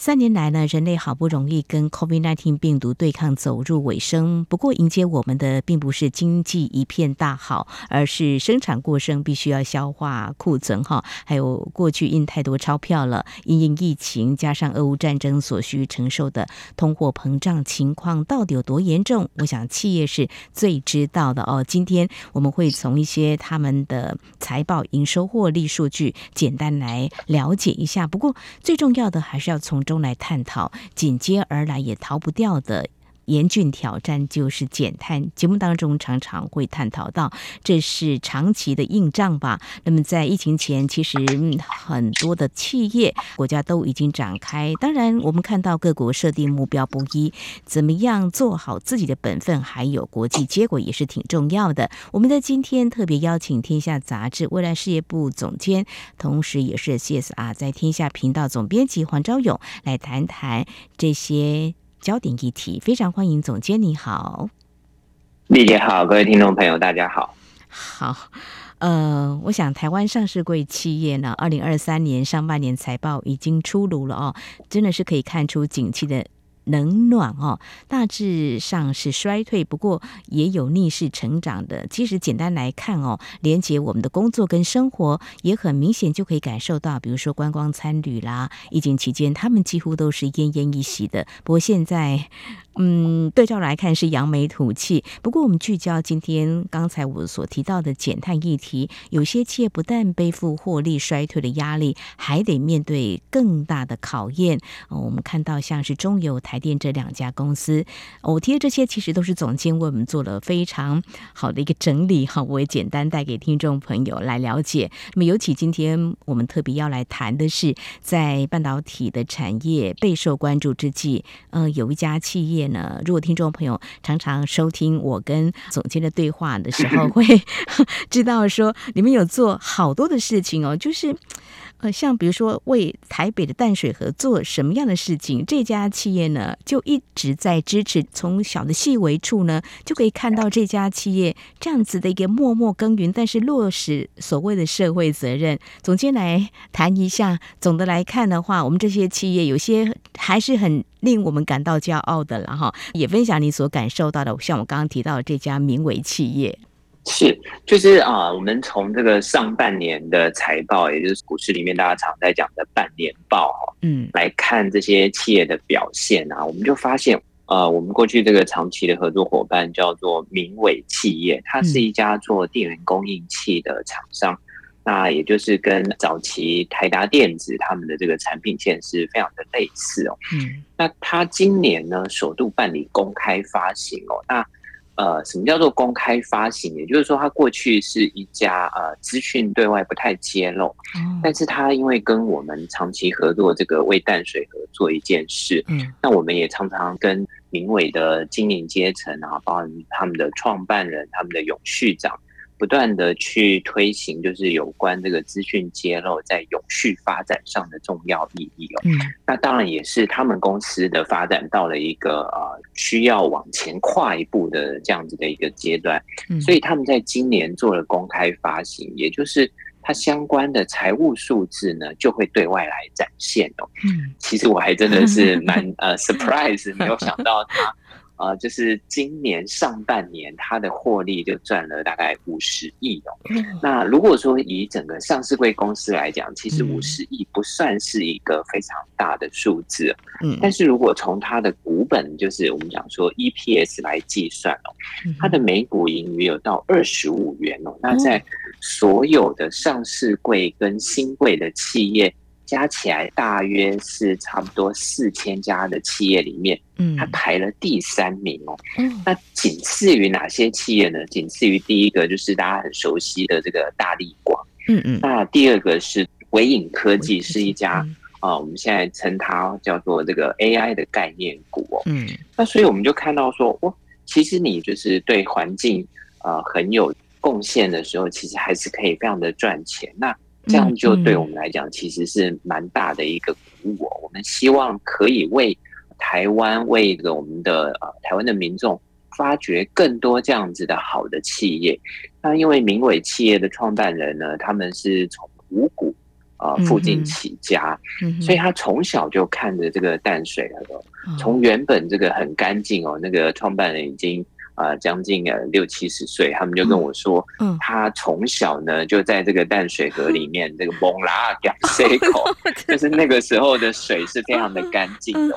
三年来呢，人类好不容易跟 COVID-19 病毒对抗走入尾声。不过，迎接我们的并不是经济一片大好，而是生产过剩，必须要消化库存哈。还有过去印太多钞票了，因应疫情加上俄乌战争所需承受的通货膨胀情况到底有多严重？我想企业是最知道的哦。今天我们会从一些他们的财报、营收、获利数据简单来了解一下。不过，最重要的还是要从中来探讨，紧接而来也逃不掉的。严峻挑战就是减碳。节目当中常常会探讨到，这是长期的硬仗吧。那么在疫情前，其实很多的企业、国家都已经展开。当然，我们看到各国设定目标不一，怎么样做好自己的本分，还有国际结果也是挺重要的。我们在今天特别邀请《天下杂志》未来事业部总监，同时也是 CSR 在天下频道总编辑黄昭勇来谈谈这些。焦点议题，非常欢迎总监，你好，丽姐好，各位听众朋友，大家好。好，呃，我想台湾上市柜企业呢，二零二三年上半年财报已经出炉了哦，真的是可以看出景气的。冷暖哦，大致上是衰退，不过也有逆势成长的。其实简单来看哦，连接我们的工作跟生活，也很明显就可以感受到，比如说观光参旅啦，疫情期间他们几乎都是奄奄一息的。不过现在。嗯，对照来看是扬眉吐气。不过我们聚焦今天刚才我所提到的减碳议题，有些企业不但背负获利衰退的压力，还得面对更大的考验。我们看到像是中油、台电这两家公司，我提的这些其实都是总监为我们做了非常好的一个整理哈，我也简单带给听众朋友来了解。那么尤其今天我们特别要来谈的是，在半导体的产业备受关注之际，呃，有一家企业。呢，如果听众朋友常常收听我跟总监的对话的时候，会知道说你们有做好多的事情哦，就是。呃，像比如说为台北的淡水河做什么样的事情，这家企业呢就一直在支持。从小的细微处呢，就可以看到这家企业这样子的一个默默耕耘，但是落实所谓的社会责任。总监来谈一下，总的来看的话，我们这些企业有些还是很令我们感到骄傲的了哈。也分享你所感受到的，像我刚刚提到的这家名为企业。是，就是啊，我们从这个上半年的财报，也就是股市里面大家常在讲的半年报，嗯，来看这些企业的表现啊，我们就发现，呃，我们过去这个长期的合作伙伴叫做明伟企业，它是一家做电源供应器的厂商，嗯、那也就是跟早期台达电子他们的这个产品线是非常的类似哦，嗯，那它今年呢首度办理公开发行哦，那。呃，什么叫做公开发行？也就是说，它过去是一家呃资讯对外不太揭露，嗯、但是它因为跟我们长期合作，这个为淡水河做一件事，嗯，那我们也常常跟明伟的经营阶层啊，包括他们的创办人、他们的永续长。不断的去推行，就是有关这个资讯揭露在永续发展上的重要意义哦。嗯，那当然也是他们公司的发展到了一个呃需要往前跨一步的这样子的一个阶段。嗯，所以他们在今年做了公开发行，也就是它相关的财务数字呢就会对外来展现哦。嗯，其实我还真的是蛮 呃 surprise，没有想到他。呃，就是今年上半年，它的获利就赚了大概五十亿哦。那如果说以整个上市柜公司来讲，其实五十亿不算是一个非常大的数字。嗯，但是如果从它的股本，就是我们讲说 EPS 来计算哦，它的每股盈余有到二十五元哦。那在所有的上市柜跟新柜的企业。加起来大约是差不多四千家的企业里面，嗯，它排了第三名哦。嗯，那仅次于哪些企业呢？仅次于第一个就是大家很熟悉的这个大力光，嗯嗯。那第二个是微影科技，是一家啊，我们现在称它叫做这个 AI 的概念股哦。嗯，那所以我们就看到说，哇，其实你就是对环境啊很有。贡贡献的时候，其实还是可以非常的赚钱。那这样就对我们来讲，其实是蛮大的一个鼓舞。我们希望可以为台湾，为这个我们的呃台湾的民众，发掘更多这样子的好的企业。那因为明伟企业的创办人呢，他们是从五股啊附近起家，所以他从小就看着这个淡水河，从原本这个很干净哦，那个创办人已经。啊，将近呃六七十岁，他们就跟我说，嗯，他从小呢就在这个淡水河里面，这个蒙拉 港塞口，就是那个时候的水是非常的干净的。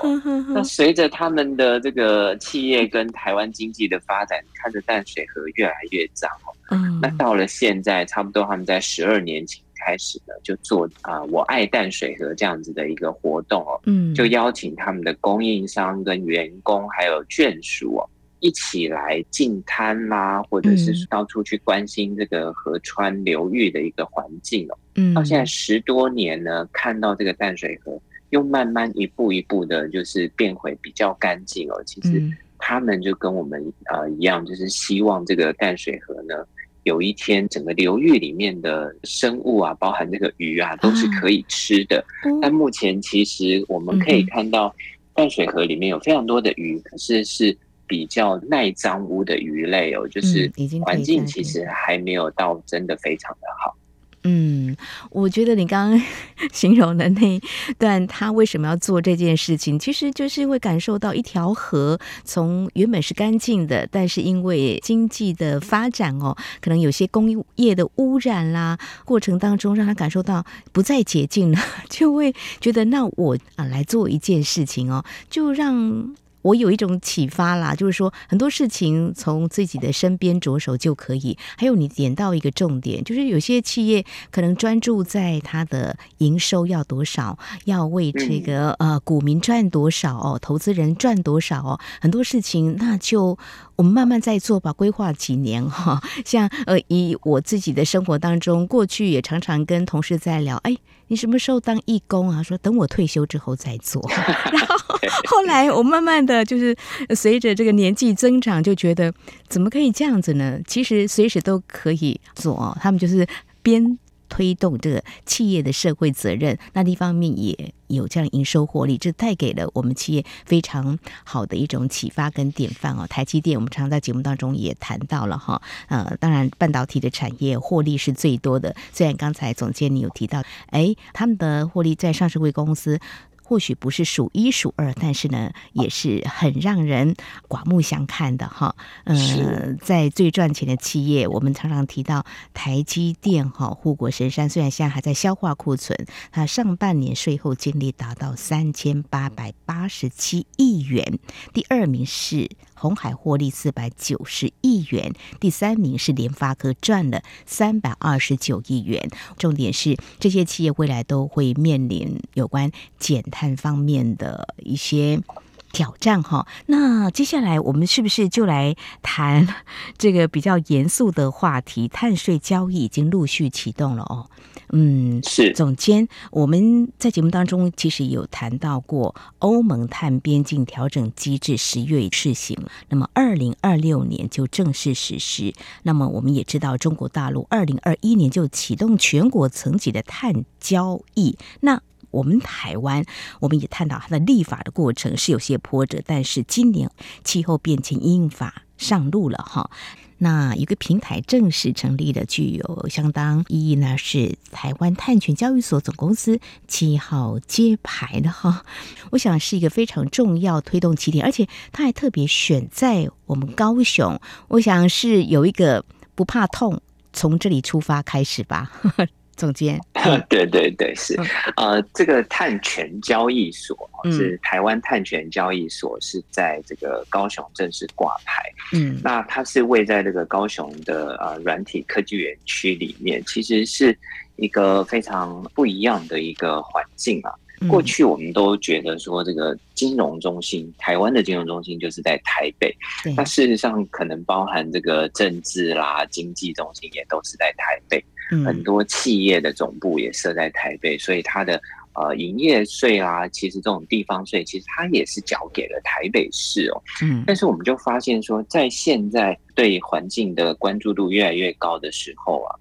那随着他们的这个企业跟台湾经济的发展，看着淡水河越来越脏哦。嗯，那到了现在，差不多他们在十二年前开始呢，就做啊我爱淡水河这样子的一个活动哦。嗯，就邀请他们的供应商跟员工还有眷属哦。一起来净滩啦，或者是到处去关心这个河川流域的一个环境哦。嗯，到现在十多年呢，看到这个淡水河又慢慢一步一步的，就是变回比较干净哦。其实他们就跟我们呃一样，就是希望这个淡水河呢，有一天整个流域里面的生物啊，包含这个鱼啊，都是可以吃的。但目前其实我们可以看到淡水河里面有非常多的鱼，可是是。比较耐脏污的鱼类哦，就是环境其实还没有到真的非常的好。嗯，我觉得你刚刚 形容的那段，他为什么要做这件事情，其实就是会感受到一条河从原本是干净的，但是因为经济的发展哦，可能有些工业的污染啦，过程当中让他感受到不再洁净了，就会觉得那我啊来做一件事情哦，就让。我有一种启发啦，就是说很多事情从自己的身边着手就可以。还有你点到一个重点，就是有些企业可能专注在它的营收要多少，要为这个呃股民赚多少哦，投资人赚多少哦，很多事情那就我们慢慢再做吧，规划几年哈。像呃以我自己的生活当中，过去也常常跟同事在聊，哎。你什么时候当义工啊？说等我退休之后再做。然后后来我慢慢的就是随着这个年纪增长，就觉得怎么可以这样子呢？其实随时都可以做。他们就是边。推动这个企业的社会责任，那一方面也有这样营收获利，这带给了我们企业非常好的一种启发跟典范哦。台积电，我们常常在节目当中也谈到了哈，呃，当然半导体的产业获利是最多的。虽然刚才总监你有提到，哎，他们的获利在上市贵公司。或许不是数一数二，但是呢，也是很让人刮目相看的哈。呃，在最赚钱的企业，我们常常提到台积电哈，护国神山。虽然现在还在消化库存，它上半年税后净利达到三千八百八十七亿元。第二名是红海，获利四百九十亿元。第三名是联发科，赚了三百二十九亿元。重点是这些企业未来都会面临有关减碳。碳方面的一些挑战哈，那接下来我们是不是就来谈 这个比较严肃的话题？碳税交易已经陆续启动了哦。嗯，是总监，我们在节目当中其实有谈到过，欧盟碳边境调整机制十月试行，那么二零二六年就正式实施。那么我们也知道，中国大陆二零二一年就启动全国层级的碳交易。那我们台湾，我们也探讨它的立法的过程是有些波折，但是今年气候变迁因应法上路了哈。那一个平台正式成立的，具有相当意义呢，是台湾碳权交易所总公司七号揭牌的哈。我想是一个非常重要推动起点，而且它还特别选在我们高雄，我想是有一个不怕痛，从这里出发开始吧。总监，对对对，是，呃，这个碳权交易所是台湾碳权交易所，是在这个高雄正式挂牌。嗯，那它是位在这个高雄的呃软体科技园区里面，其实是一个非常不一样的一个环境啊。过去我们都觉得说，这个金融中心，台湾的金融中心就是在台北。那事实上，可能包含这个政治啦、经济中心也都是在台北。很多企业的总部也设在台北，所以它的呃营业税啊，其实这种地方税，其实它也是缴给了台北市哦。嗯，但是我们就发现说，在现在对环境的关注度越来越高的时候啊，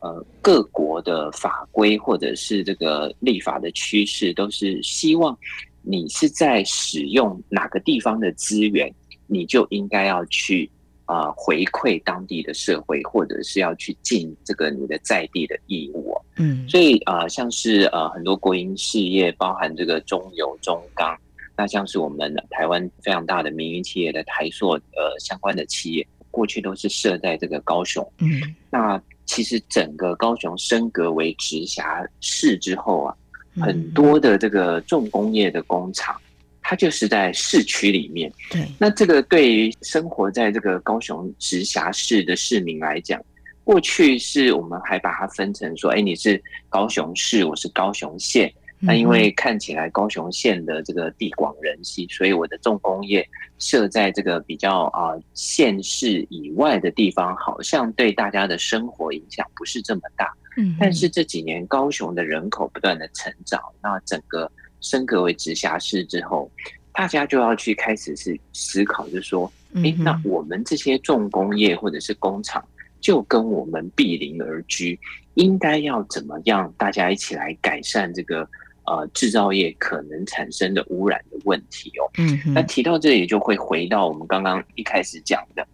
呃，各国的法规或者是这个立法的趋势，都是希望你是在使用哪个地方的资源，你就应该要去。啊、呃，回馈当地的社会，或者是要去尽这个你的在地的义务、哦、嗯，所以啊、呃，像是呃很多国营事业，包含这个中油、中钢，那像是我们台湾非常大的民营企业的台塑呃相关的企业，过去都是设在这个高雄。嗯，那其实整个高雄升格为直辖市之后啊，很多的这个重工业的工厂。它就是在市区里面，对。那这个对于生活在这个高雄直辖市的市民来讲，过去是我们还把它分成说，哎，你是高雄市，我是高雄县。那因为看起来高雄县的这个地广人稀，所以我的重工业设在这个比较啊县市以外的地方，好像对大家的生活影响不是这么大。嗯。但是这几年高雄的人口不断的成长，那整个。升格为直辖市之后，大家就要去开始是思考，就是说，哎，那我们这些重工业或者是工厂，就跟我们毗邻而居，应该要怎么样？大家一起来改善这个呃制造业可能产生的污染的问题哦。嗯，那提到这里就会回到我们刚刚一开始讲的，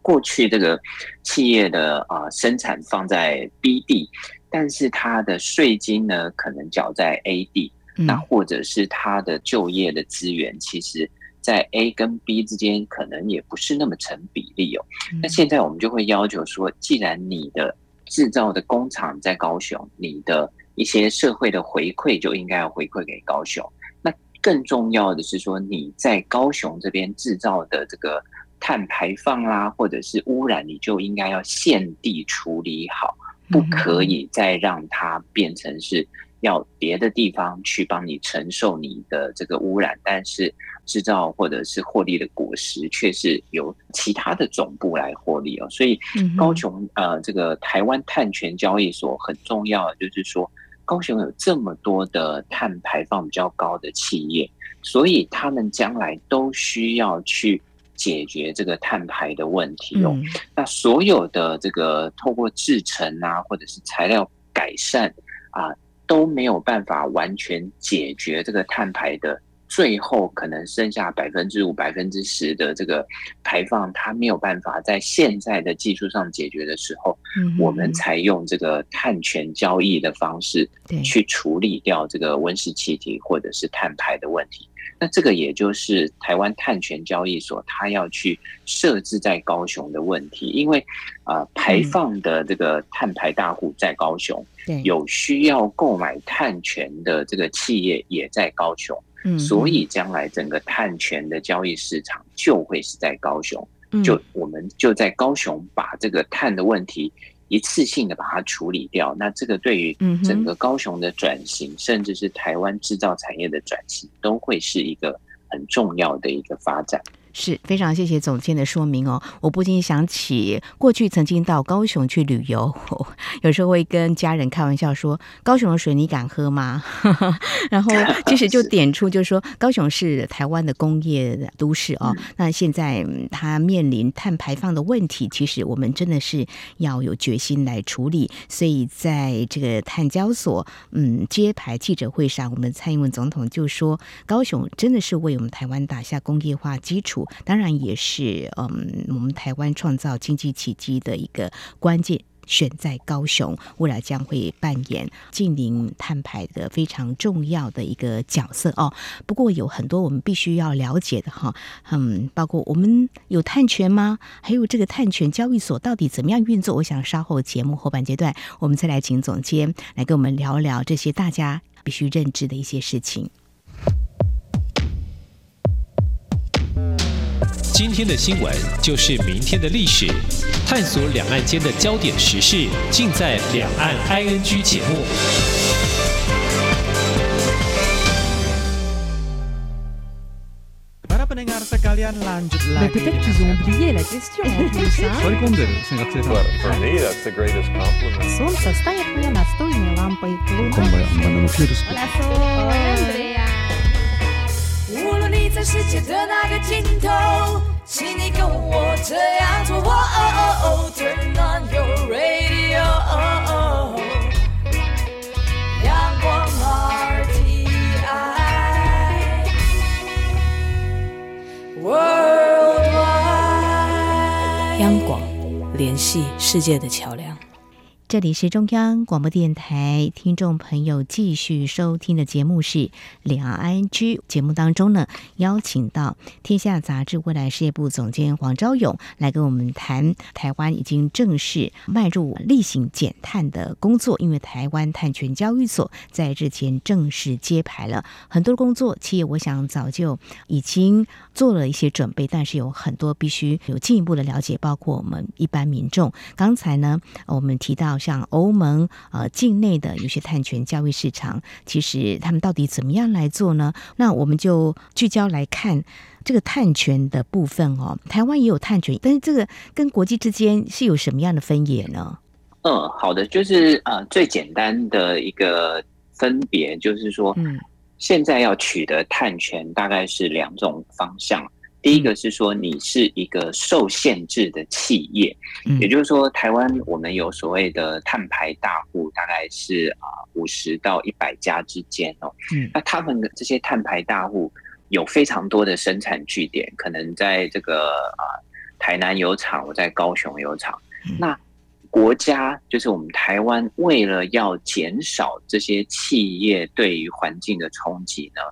过去这个企业的啊、呃、生产放在 B 地，但是它的税金呢，可能缴在 A 地。那或者是他的就业的资源，其实，在 A 跟 B 之间可能也不是那么成比例哦。那现在我们就会要求说，既然你的制造的工厂在高雄，你的一些社会的回馈就应该要回馈给高雄。那更重要的是说，你在高雄这边制造的这个碳排放啦，或者是污染，你就应该要现地处理好，不可以再让它变成是。要别的地方去帮你承受你的这个污染，但是制造或者是获利的果实却是由其他的总部来获利哦。所以高雄呃，这个台湾碳权交易所很重要，就是说高雄有这么多的碳排放比较高的企业，所以他们将来都需要去解决这个碳排的问题哦。那所有的这个透过制成啊，或者是材料改善啊。都没有办法完全解决这个碳排的，最后可能剩下百分之五、百分之十的这个排放，它没有办法在现在的技术上解决的时候，我们才用这个碳权交易的方式去处理掉这个温室气体或者是碳排的问题。那这个也就是台湾碳权交易所，它要去设置在高雄的问题，因为啊、呃，排放的这个碳排大户在高雄，有需要购买碳权的这个企业也在高雄，所以将来整个碳权的交易市场就会是在高雄，就我们就在高雄把这个碳的问题。一次性的把它处理掉，那这个对于整个高雄的转型，甚至是台湾制造产业的转型，都会是一个很重要的一个发展。是非常谢谢总监的说明哦，我不禁想起过去曾经到高雄去旅游，有时候会跟家人开玩笑说：“高雄的水你敢喝吗？” 然后其实就 点出，就是说高雄是台湾的工业都市哦。那现在它面临碳排放的问题，其实我们真的是要有决心来处理。所以在这个碳交所嗯揭牌记者会上，我们蔡英文总统就说，高雄真的是为我们台湾打下工业化基础。当然也是，嗯，我们台湾创造经济奇迹的一个关键，选在高雄，未来将会扮演近零碳排的非常重要的一个角色哦。不过有很多我们必须要了解的哈，嗯，包括我们有碳权吗？还有这个碳权交易所到底怎么样运作？我想稍后节目后半阶段，我们再来请总监来跟我们聊聊这些大家必须认知的一些事情。今天的新闻就是明天的历史，探索两岸间的焦点时事，尽在《两岸 ING》节目。 kalian lanjut lagi. Peut-être qu'ils ont oublié la question en plus. For me, that's the greatest compliment. Солнце встает мне настольной лампой. 在世界的那个尽头，请你跟我这样做。哦哦哦 Turn on your radio. 央广，联系世界的桥梁。这里是中央广播电台，听众朋友继续收听的节目是《两岸 IG》。节目当中呢，邀请到《天下杂志》未来事业部总监黄昭勇来跟我们谈台湾已经正式迈入例行减碳的工作。因为台湾碳权交易所在日前正式揭牌了很多工作，企业我想早就已经做了一些准备，但是有很多必须有进一步的了解，包括我们一般民众。刚才呢，我们提到。像欧盟呃境内的有些碳权交易市场，其实他们到底怎么样来做呢？那我们就聚焦来看这个碳权的部分哦。台湾也有碳权，但是这个跟国际之间是有什么样的分野呢？嗯，好的，就是呃最简单的一个分别就是说，嗯，现在要取得碳权大概是两种方向。第一个是说，你是一个受限制的企业，嗯、也就是说，台湾我们有所谓的碳排大户，大概是啊五十到一百家之间哦。嗯，那他们的这些碳排大户有非常多的生产据点，可能在这个啊台南有厂，我在高雄有厂，嗯、那。国家就是我们台湾，为了要减少这些企业对于环境的冲击呢，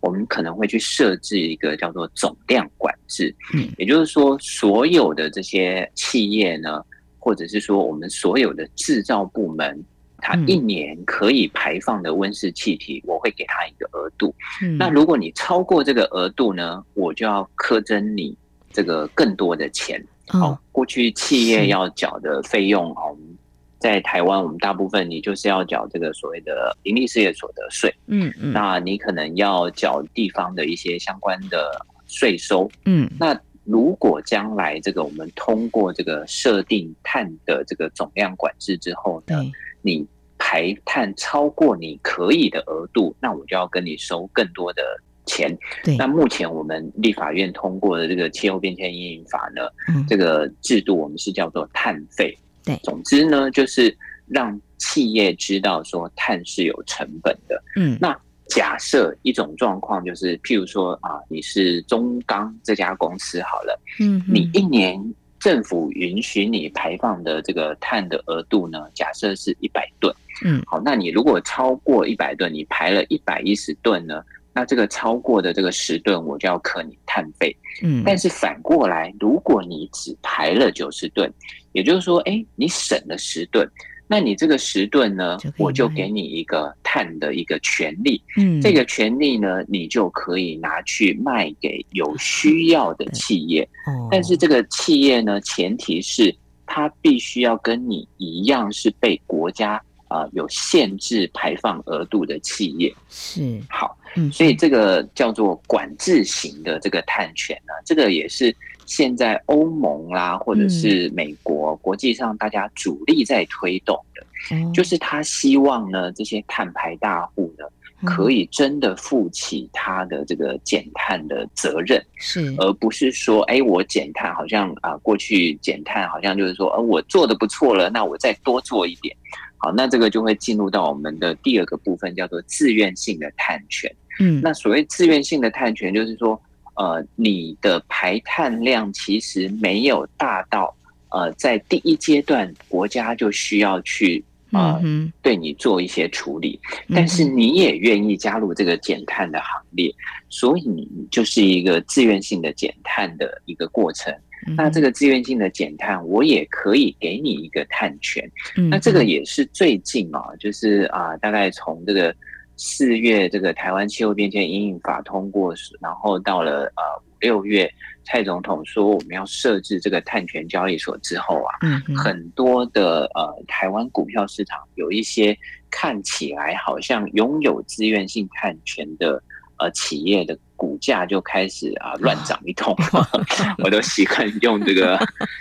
我们可能会去设置一个叫做总量管制。嗯，也就是说，所有的这些企业呢，或者是说我们所有的制造部门，它一年可以排放的温室气体，我会给它一个额度。嗯，那如果你超过这个额度呢，我就要苛征你这个更多的钱。好，过去企业要缴的费用哦，在台湾，我们大部分你就是要缴这个所谓的盈利事业所得税，嗯嗯，那你可能要缴地方的一些相关的税收，嗯，那如果将来这个我们通过这个设定碳的这个总量管制之后呢，你排碳超过你可以的额度，那我就要跟你收更多的。钱，对，那目前我们立法院通过的这个气候变迁阴影法呢，嗯，这个制度我们是叫做碳费，对，总之呢，就是让企业知道说碳是有成本的，嗯，那假设一种状况就是，譬如说啊，你是中钢这家公司好了，嗯，你一年政府允许你排放的这个碳的额度呢，假设是一百吨，嗯，好，那你如果超过一百吨，你排了一百一十吨呢？那这个超过的这个十吨，我就要扣你碳费。嗯，但是反过来，如果你只排了九十吨，也就是说，哎，你省了十吨，那你这个十吨呢，我就给你一个碳的一个权利。嗯，这个权利呢，你就可以拿去卖给有需要的企业。哦，但是这个企业呢，前提是它必须要跟你一样是被国家。啊、呃，有限制排放额度的企业。是好，嗯，所以这个叫做管制型的这个碳权呢，这个也是现在欧盟啦，或者是美国、嗯、国际上大家主力在推动的，嗯、就是他希望呢，这些碳排大户呢，可以真的负起他的这个减碳的责任，是，而不是说，哎，我减碳好像啊、呃，过去减碳好像就是说，呃，我做的不错了，那我再多做一点。好，那这个就会进入到我们的第二个部分，叫做自愿性的碳权。嗯，那所谓自愿性的碳权，就是说，呃，你的排碳量其实没有大到，呃，在第一阶段国家就需要去呃对你做一些处理，但是你也愿意加入这个减碳的行列，所以你就是一个自愿性的减碳的一个过程。那这个自愿性的减碳，我也可以给你一个碳权。那这个也是最近啊，就是啊，大概从这个四月这个台湾气候变迁阴影法通过，然后到了呃五六月，蔡总统说我们要设置这个碳权交易所之后啊，很多的呃台湾股票市场有一些看起来好像拥有自愿性碳权的呃企业的股价就开始啊乱涨一通，我都习惯用这个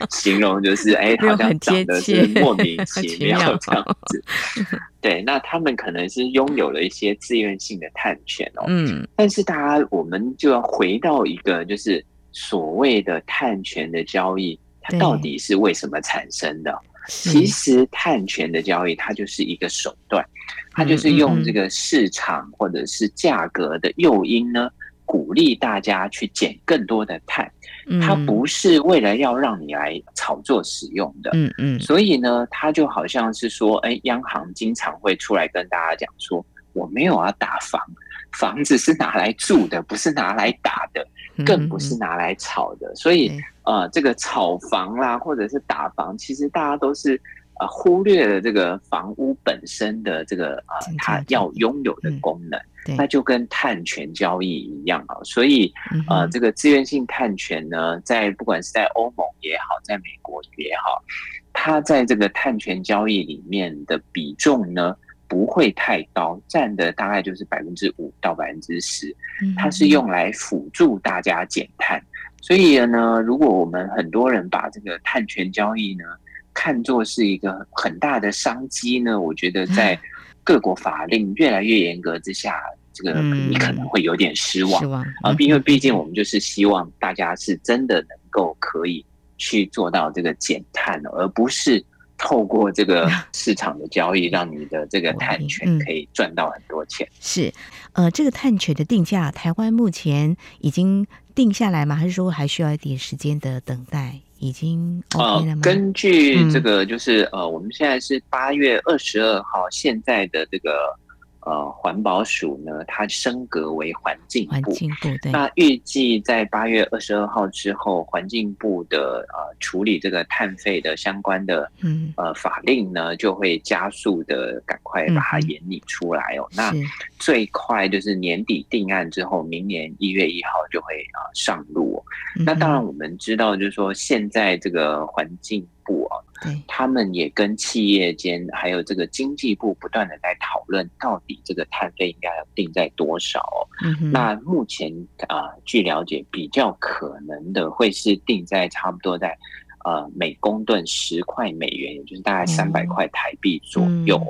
形容，就是哎，好像涨的是莫名其妙这样子。对，那他们可能是拥有了一些自愿性的探权哦，嗯，但是大家我们就要回到一个，就是所谓的探权的交易，它到底是为什么产生的？其实探权的交易，它就是一个手段，它就是用这个市场或者是价格的诱因呢，鼓励大家去减更多的碳。它不是为了要让你来炒作使用的。嗯嗯。所以呢，它就好像是说，哎，央行经常会出来跟大家讲说，我没有要打房，房子是拿来住的，不是拿来打的。更不是拿来炒的，所以呃，这个炒房啦，或者是打房，其实大家都是呃忽略了这个房屋本身的这个呃它要拥有的功能，那就跟碳权交易一样啊。所以呃，这个自愿性碳权呢，在不管是在欧盟也好，在美国也好，它在这个碳权交易里面的比重呢，不会太高，占的大概就是百分之五到百分之十，它是用来辅助大家减碳。所以呢，如果我们很多人把这个碳权交易呢看作是一个很大的商机呢，我觉得在各国法令越来越严格之下，这个你可能会有点失望啊，因为毕竟我们就是希望大家是真的能够可以去做到这个减碳，而不是。透过这个 市场的交易，让你的这个碳权可以赚到很多钱。是，呃，这个碳权的定价，台湾目前已经定下来吗？还是说还需要一点时间的等待？已经 OK 了吗？呃，根据这个，就是呃，我们现在是八月二十二号，现在的这个。呃，环保署呢，它升格为环境部。环境部，对。那预计在八月二十二号之后，环境部的呃处理这个碳费的相关的嗯呃法令呢，就会加速的赶快把它研拟出来哦。嗯、那最快就是年底定案之后，明年一月一号就会啊、呃、上路、哦。嗯、那当然我们知道，就是说现在这个环境他们也跟企业间还有这个经济部不断的在讨论，到底这个碳费应该要定在多少？嗯。那目前啊、呃，据了解，比较可能的会是定在差不多在呃每公吨十块美元，也就是大概三百块台币左右。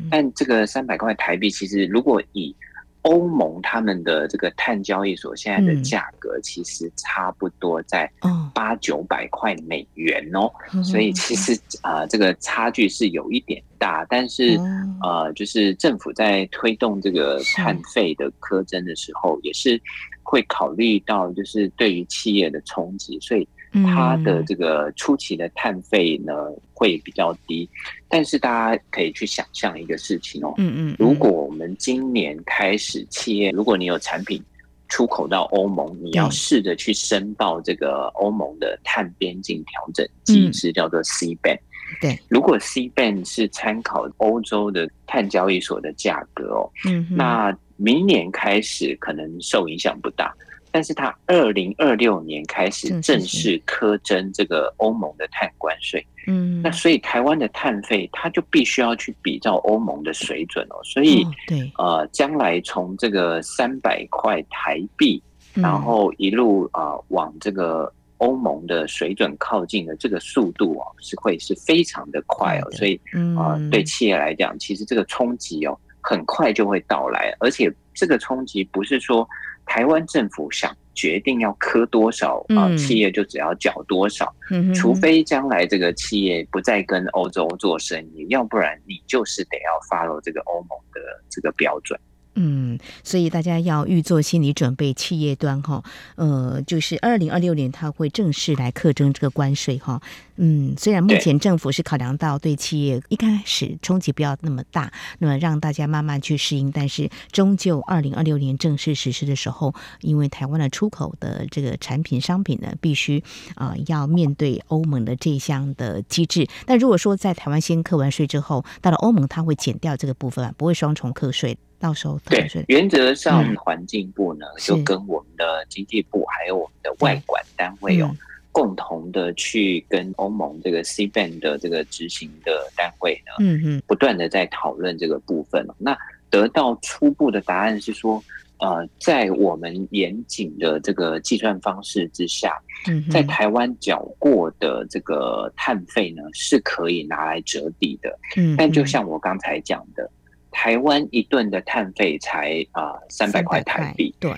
嗯、但这个三百块台币，其实如果以欧盟他们的这个碳交易所现在的价格其实差不多在八九百块美元哦，所以其实啊、呃、这个差距是有一点大，但是呃就是政府在推动这个碳费的苛征的时候，也是会考虑到就是对于企业的冲击，所以。它的这个初期的碳费呢会比较低，但是大家可以去想象一个事情哦，嗯嗯，如果我们今年开始企业，如果你有产品出口到欧盟，你要试着去申报这个欧盟的碳边境调整机制，叫做 CBAM。对，如果 CBAM 是参考欧洲的碳交易所的价格哦，嗯，那明年开始可能受影响不大。但是它二零二六年开始正式苛征这个欧盟的碳关税，嗯，那所以台湾的碳费它就必须要去比照欧盟的水准哦，所以对，呃，将来从这个三百块台币，然后一路啊往这个欧盟的水准靠近的这个速度哦，是会是非常的快哦，所以啊，对企业来讲，其实这个冲击哦，很快就会到来，而且这个冲击不是说。台湾政府想决定要磕多少啊，企业就只要缴多少，除非将来这个企业不再跟欧洲做生意，要不然你就是得要 follow 这个欧盟的这个标准。嗯，所以大家要预做心理准备，企业端哈，呃，就是二零二六年它会正式来课征这个关税哈。嗯，虽然目前政府是考量到对企业一开始冲击不要那么大，那么让大家慢慢去适应，但是终究二零二六年正式实施的时候，因为台湾的出口的这个产品商品呢，必须啊、要面对欧盟的这项的机制。但如果说在台湾先课完税之后，到了欧盟，它会减掉这个部分，不会双重课税。到时候对，原则上环境部呢，嗯、就跟我们的经济部还有我们的外管单位有共同的去跟欧盟这个 C band 的这个执行的单位呢，嗯嗯，不断的在讨论这个部分。那得到初步的答案是说，呃，在我们严谨的这个计算方式之下，嗯在台湾缴过的这个碳费呢，是可以拿来折抵的。嗯，但就像我刚才讲的，台湾一吨的碳费才啊三百块台币。对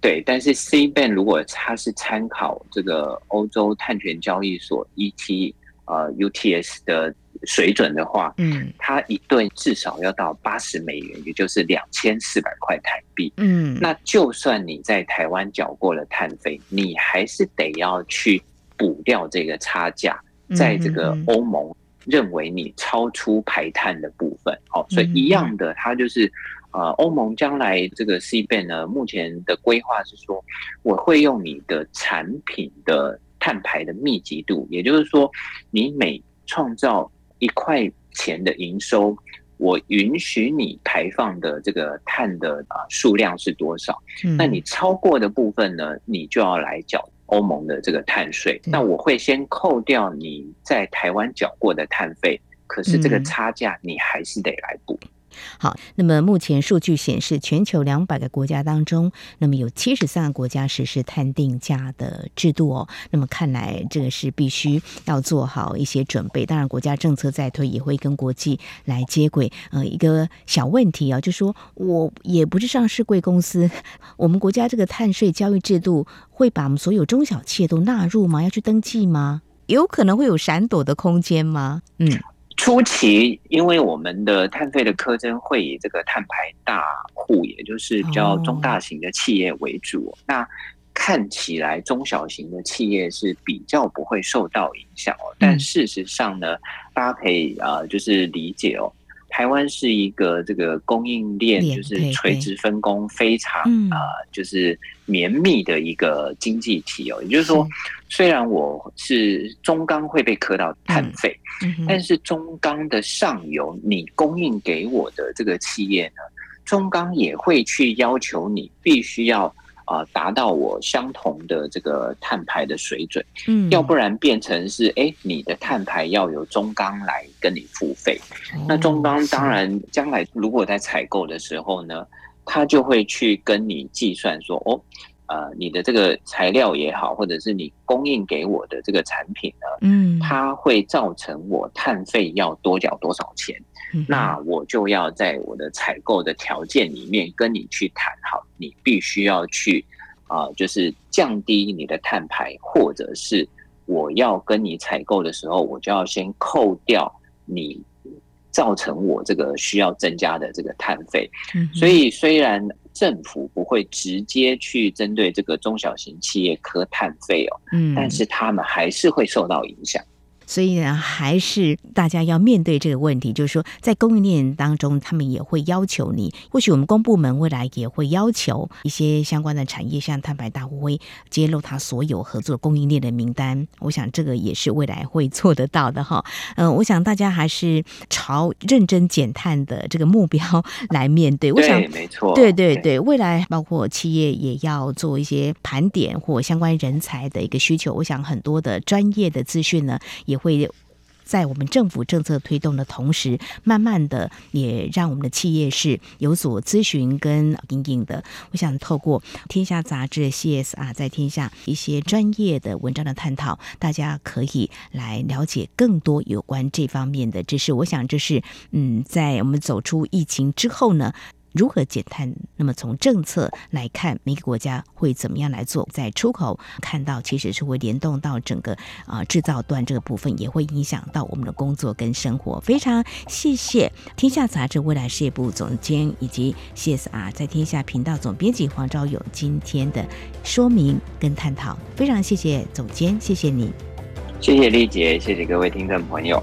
对，但是 CBAM 如果它是参考这个欧洲碳权交易所 ET 呃 UTS 的。水准的话，嗯，它一吨至少要到八十美元，也就是两千四百块台币。嗯，那就算你在台湾缴过了碳费，你还是得要去补掉这个差价，在这个欧盟认为你超出排碳的部分。好，所以一样的，它就是呃，欧盟将来这个 CBAM 呢，目前的规划是说，我会用你的产品的碳排的密集度，也就是说，你每创造一块钱的营收，我允许你排放的这个碳的啊数量是多少？嗯，那你超过的部分呢，你就要来缴欧盟的这个碳税。那我会先扣掉你在台湾缴过的碳费，可是这个差价你还是得来补。好，那么目前数据显示，全球两百个国家当中，那么有七十三个国家实施碳定价的制度哦。那么看来这个是必须要做好一些准备。当然，国家政策在推，也会跟国际来接轨。呃，一个小问题啊，就是说我也不是上市贵公司，我们国家这个碳税交易制度会把我们所有中小企业都纳入吗？要去登记吗？有可能会有闪躲的空间吗？嗯。初期，因为我们的碳费的课征会以这个碳排大户，也就是比较中大型的企业为主，哦、那看起来中小型的企业是比较不会受到影响哦。但事实上呢，大家可以呃，就是理解哦。台湾是一个这个供应链，就是垂直分工非常啊，就是绵密的一个经济体哦。也就是说，虽然我是中钢会被磕到碳费，但是中钢的上游你供应给我的这个企业呢，中钢也会去要求你必须要。啊，达到我相同的这个碳排的水准，嗯，要不然变成是，哎，你的碳排要由中钢来跟你付费，那中钢当然将来如果在采购的时候呢，他就会去跟你计算说，哦。呃，你的这个材料也好，或者是你供应给我的这个产品呢，嗯，它会造成我碳费要多缴多少钱？嗯、那我就要在我的采购的条件里面跟你去谈好，你必须要去啊、呃，就是降低你的碳排，或者是我要跟你采购的时候，我就要先扣掉你造成我这个需要增加的这个碳费。嗯、所以虽然。政府不会直接去针对这个中小型企业科碳费哦，嗯，但是他们还是会受到影响。所以呢，还是大家要面对这个问题，就是说，在供应链当中，他们也会要求你。或许我们公部门未来也会要求一些相关的产业，像碳排大户会揭露他所有合作供应链的名单。我想这个也是未来会做得到的哈。嗯，我想大家还是朝认真减碳的这个目标来面对。我想，没错，对对对，未来包括企业也要做一些盘点或相关人才的一个需求。我想很多的专业的资讯呢，也会在我们政府政策推动的同时，慢慢的也让我们的企业是有所咨询跟引领的。我想透过《天下杂志》CSR 在天下一些专业的文章的探讨，大家可以来了解更多有关这方面的知识。我想这是嗯，在我们走出疫情之后呢。如何减碳？那么从政策来看，每个国家会怎么样来做？在出口看到，其实是会联动到整个啊制造端这个部分，也会影响到我们的工作跟生活。非常谢谢天下杂志未来事业部总监以及 CSR 在天下频道总编辑黄昭勇今天的说明跟探讨。非常谢谢总监，谢谢你，谢谢丽姐，谢谢各位听众朋友。